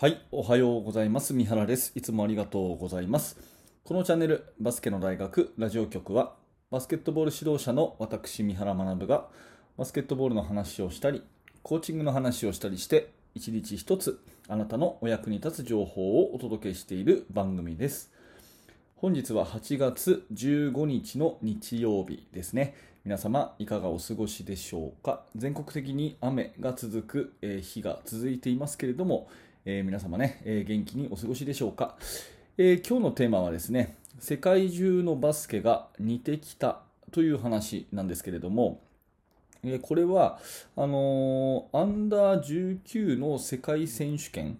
はい、おはようございます。三原です。いつもありがとうございます。このチャンネル、バスケの大学ラジオ局は、バスケットボール指導者の私、三原学が、バスケットボールの話をしたり、コーチングの話をしたりして、一日一つ、あなたのお役に立つ情報をお届けしている番組です。本日は8月15日の日曜日ですね。皆様、いかがお過ごしでしょうか？全国的に雨が続く、日が続いていますけれども、えー皆様ね、えー元気にお過ごしでしょうか、えー今日のテーマはですね、世界中のバスケが似てきたという話なんですけれども、えーこれはあのーアンダー19の世界選手権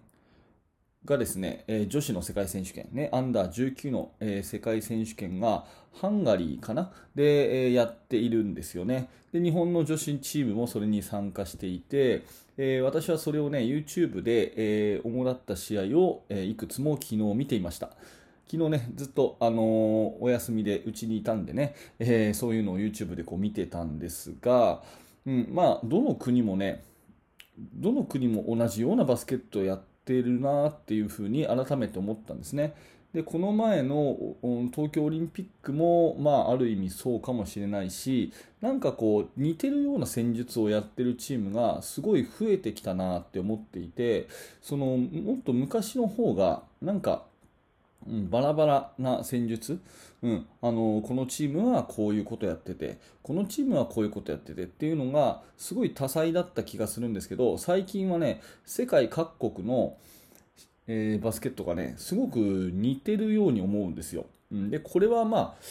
がですね、えー女子の世界選手権ね、アンダー19の、えー世界選手権がハンガリーかな？で、えーやっているんですよね。で、日本の女子チームもそれに参加していて、えー私はそれをね、YouTube で、えー主だった試合を、えーいくつも昨日見ていました。昨日ね、ずっと、あのーお休みでうちにいたんでね、えーそういうのを YouTube でこう見てたんですが、うん、まあ、どの国もね、どの国も同じようなバスケットをやっているなっていうふうに改めて思ったんですね。でこの前の東京オリンピックも、まあ、ある意味そうかもしれないしなんかこう似てるような戦術をやってるチームがすごい増えてきたなって思っていてそのもっと昔の方がなんかうん、バラバラな戦術、うん、あのこのチームはこういうことやっててこのチームはこういうことやっててっていうのがすごい多彩だった気がするんですけど最近はね世界各国の、えーバスケットがねすごく似てるように思うんですよ。うん、でこれはまあ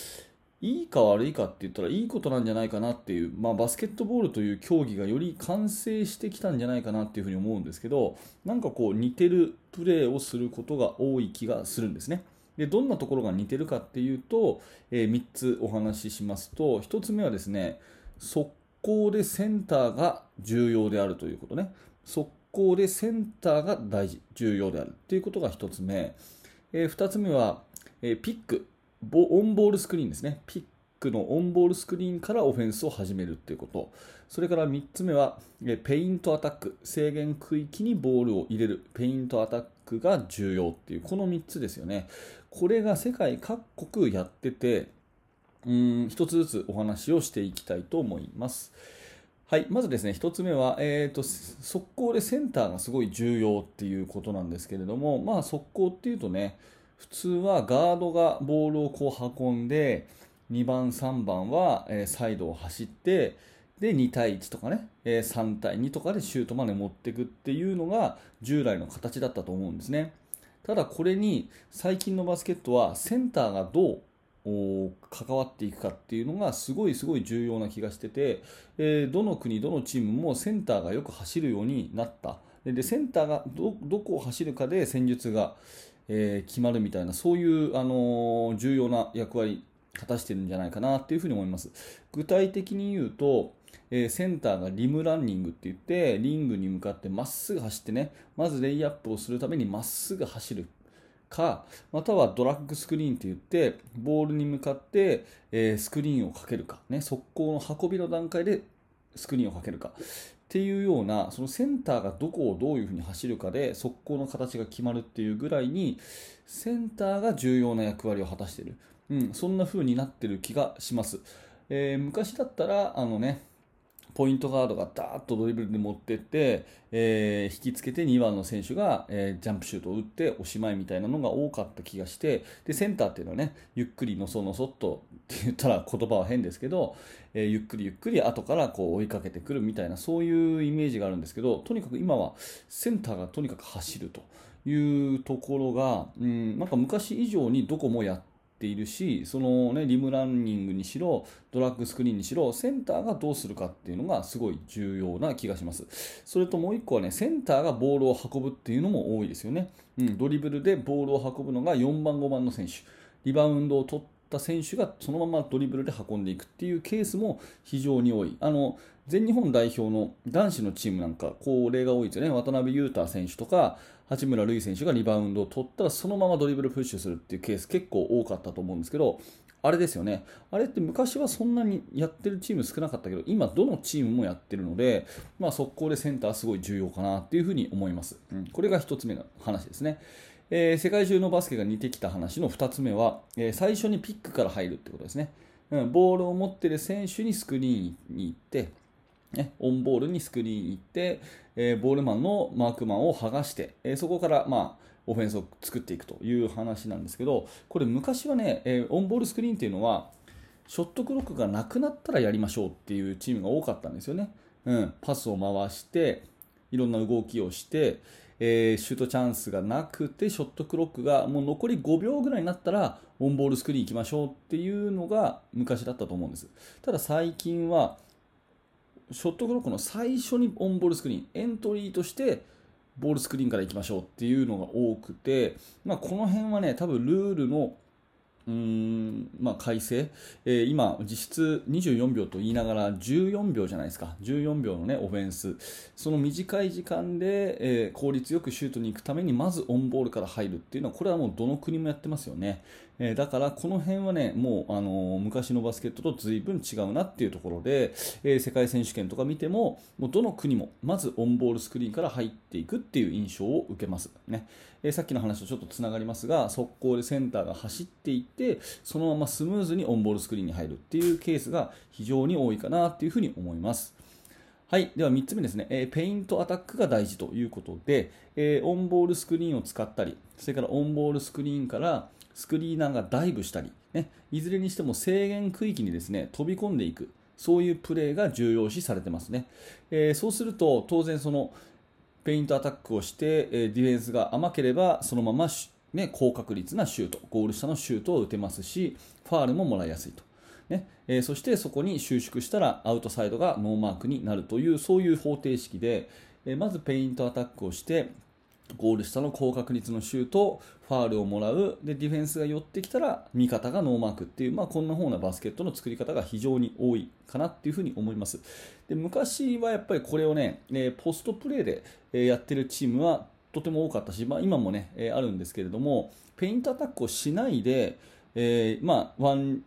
いいか悪いかって言ったらいいことなんじゃないかなっていう、まあ、バスケットボールという競技がより完成してきたんじゃないかなっていうふうに思うんですけどなんかこう似てるプレーをすることが多い気がするんですね。でどんなところが似てるかっていうと、え3つお話ししますと1つ目はですね速攻でセンターが重要であるということね。速攻でセンターが大事重要であるということが1つ目、え2つ目は、えピック。オンボールスクリーンですね。ピックのオンボールスクリーンからオフェンスを始めるということ。それから3つ目は、ペイントアタック。制限区域にボールを入れる。ペイントアタックが重要っていう、この3つですよね。これが世界各国やってて、うーん、一つずつお話をしていきたいと思います。はい、まずですね、1つ目は、えーと、速攻でセンターがすごい重要っていうことなんですけれども、まあ、速攻っていうとね、普通はガードがボールをこう運んで、2番、3番は、サイドを走って、で、2対1とかね、3対2とかでシュートまで持っていくっていうのが従来の形だったと思うんですね。ただこれに最近のバスケットはセンターがどう関わっていくかっていうのがすごいすごい重要な気がしてて、どの国、どのチームもセンターがよく走るようになった。でセンターがどこを走るかで戦術が、えー決まるみたいなそういう、あの重要な役割果たしてるんじゃないかなっていうふうに思います。具体的に言うと、えーセンターがリムランニングって言ってリングに向かってまっすぐ走ってねまずレイアップをするためにまっすぐ走るかまたはドラッグスクリーンって言ってボールに向かって、えースクリーンをかけるか、ね、速攻の運びの段階でスクリーンをかけるか。っていうようなそのセンターがどこをどういうふうに走るかで速攻の形が決まるっていうぐらいにセンターが重要な役割を果たしている、うん、そんな風になってる気がします、えー昔だったらあのねポイントガードがダーッとドリブルで持ってって、えー引きつけて2番の選手が、えージャンプシュートを打っておしまいみたいなのが多かった気がしてでセンターっていうのはねゆっくりのそのそっとって言ったら言葉は変ですけど、えーゆっくりゆっくり後からこう追いかけてくるみたいなそういうイメージがあるんですけどとにかく今はセンターがとにかく走るというところが、うん、なんか昔以上にどこもやっているしその、ね、リムランニングにしろドラッグスクリーンにしろセンターがどうするかっていうのがすごい重要な気がします。それともう一個はねセンターがボールを運ぶっていうのも多いですよね、うん、ドリブルでボールを運ぶのが4番5番の選手。リバウンドを取った選手がそのままドリブルで運んでいくっていうケースも非常に多い。あの全日本代表の男子のチームなんかこれが多いですよね渡辺裕太選手とか八村塁選手がリバウンドを取ったらそのままドリブルプッシュするっていうケース結構多かったと思うんですけどあれですよね。あれって昔はそんなにやってるチーム少なかったけど、今どのチームもやってるので、まあ、速攻でセンターすごい重要かなっていうふうに思います。うん、これが1つ目の話ですね。えー、世界中のバスケが似てきた話の2つ目は、えー、最初にピックから入るってことですね。うん、ボールを持ってる選手にスクリーンに行って、ね、オンボールにスクリーン行って、えー、ボールマンのマークマンを剥がして、えそこから、まあ、オフェンスを作っていくという話なんですけど、これ昔はね、えー、オンボールスクリーンっていうのは、ショットクロックがなくなったらやりましょうっていうチームが多かったんですよね。うん、パスを回して、いろんな動きをして、えー、シュートチャンスがなくて、ショットクロックがもう残り5秒ぐらいになったら、オンボールスクリーン行きましょうっていうのが昔だったと思うんです。ただ最近は、ショットクロックの最初にオンボールスクリーン、エントリーとして、ボールスクリーンから行きましょうっていうのが多くて、まあ、この辺はね、多分ルールのうーんまあ、改正、えー、今、実質24秒と言いながら14秒じゃないですか、14秒の、ね、オフェンス、その短い時間で、えー、効率よくシュートに行くために、まずオンボールから入るっていうのは、これはもうどの国もやってますよね。えー、だからこの辺はね、もう、あのー、昔のバスケットと随分違うなっていうところで、えー、世界選手権とか見ても、もうどの国もまずオンボールスクリーンから入っていくっていう印象を受けます。ねえさっきの話とちょっとつながりますが、速攻でセンターが走っていって、そのままスムーズにオンボールスクリーンに入るっていうケースが非常に多いかなっていうふうに思います。はい。では3つ目ですね。えー、ペイントアタックが大事ということで、えー、オンボールスクリーンを使ったり、それからオンボールスクリーンからスクリーナーがダイブしたり、ね、いずれにしても制限区域にですね飛び込んでいく、そういうプレーが重要視されてますね。えー、そうすると、当然そのペイントアタックをして、えディフェンスが甘ければ、そのまま、ね、高確率なシュート、ゴール下のシュートを打てますし、ファールももらいやすいと。ねえー、そしてそこに収縮したらアウトサイドがノーマークになるというそういう方程式で、えー、まずペイントアタックをしてゴール下の高確率のシュート、ファールをもらう、でディフェンスが寄ってきたら味方がノーマークっていう、まあ、こんな方なバスケットの作り方が非常に多いかなっていうふうに思います。で昔はやっぱりこれをね、えポストプレーで、えやってるチームはとても多かったし、まあ、今もね、えあるんですけれども、ペイントアタックをしないで、えー、まあ、ワン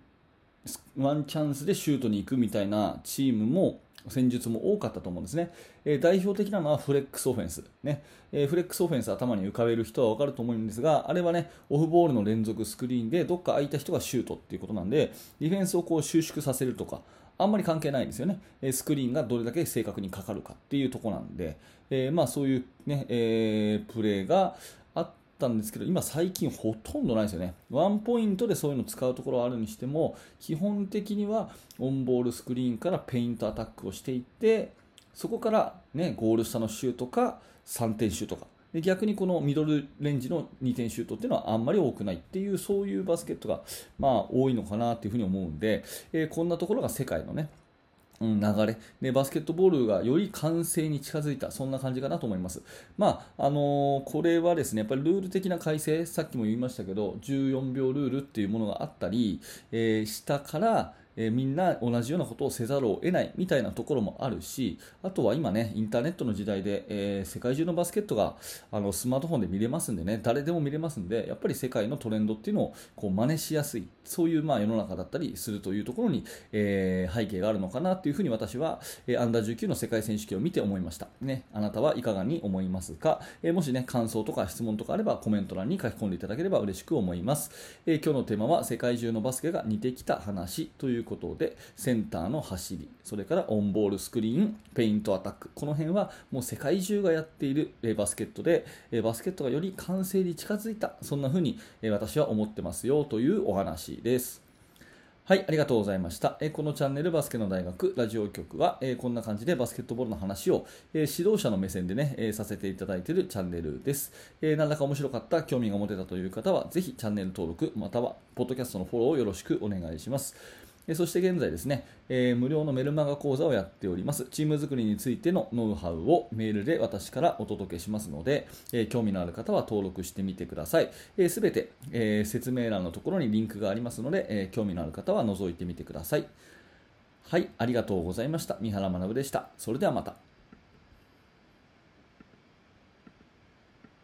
ワンチャンスでシュートに行くみたいなチームも戦術も多かったと思うんですね、えー、代表的なのはフレックスオフェンス、ね。えー、フレックスオフェンス頭に浮かべる人は分かると思うんですがあれはねオフボールの連続スクリーンでどっか空いた人がシュートっていうことなんでディフェンスをこう収縮させるとかあんまり関係ないんですよね、えスクリーンがどれだけ正確にかかるかっていうところなんで、えー、まあ、そういうね、えプレーがったんですけど今最近ほとんどないですよね。ワンポイントでそういうのを使うところはあるにしても基本的にはオンボールスクリーンからペイントアタックをしていってそこから、ね、ゴール下のシュートか3点シュートか。で逆にこのミドルレンジの2点シュートっていうのはあんまり多くないっていうそういうバスケットがまあ多いのかなというふうに思うんで、えー、こんなところが世界のね流れでバスケットボールがより完成に近づいたそんな感じかなと思います。まああのー、これはですねやっぱりルール的な改正さっきも言いましたけど14秒ルールっていうものがあったり、えー、下からえー、みんな同じようなことをせざるを得ないみたいなところもあるしあとは今ねインターネットの時代で、えー、世界中のバスケットがあのスマートフォンで見れますんでね誰でも見れますんでやっぱり世界のトレンドっていうのをこう真似しやすいそういうまあ世の中だったりするというところに、えー、背景があるのかなというふうに私は、えアンダー19の世界選手権を見て思いました、ね、あなたはいかがに思いますか、えもしね感想とか質問とかあればコメント欄に書き込んでいただければ嬉しく思います、え今日のテーマは世界中のバスケが似てきた話といういうことでセンターの走り、それからオンボールスクリーン、ペイントアタック、この辺はもう世界中がやっているバスケットで、バスケットがより完成に近づいた、そんな風に私は思ってますよというお話です。はい、ありがとうございました。えこのチャンネルバスケの大学ラジオ局は、えこんな感じでバスケットボールの話を、え指導者の目線でね、えさせていただいているチャンネルです。え何らか面白かった、興味が持てたという方は、ぜひチャンネル登録、または、ポッドキャストのフォローをよろしくお願いします。そして現在ですね、えー、無料のメルマガ講座をやっております。チーム作りについてのノウハウをメールで私からお届けしますので、えー、興味のある方は登録してみてください。す、えー、べ、て、え説明欄のところにリンクがありますので、え興味のある方は覗いてみてください。はい、ありがとうございました。三原学でした。それではまた。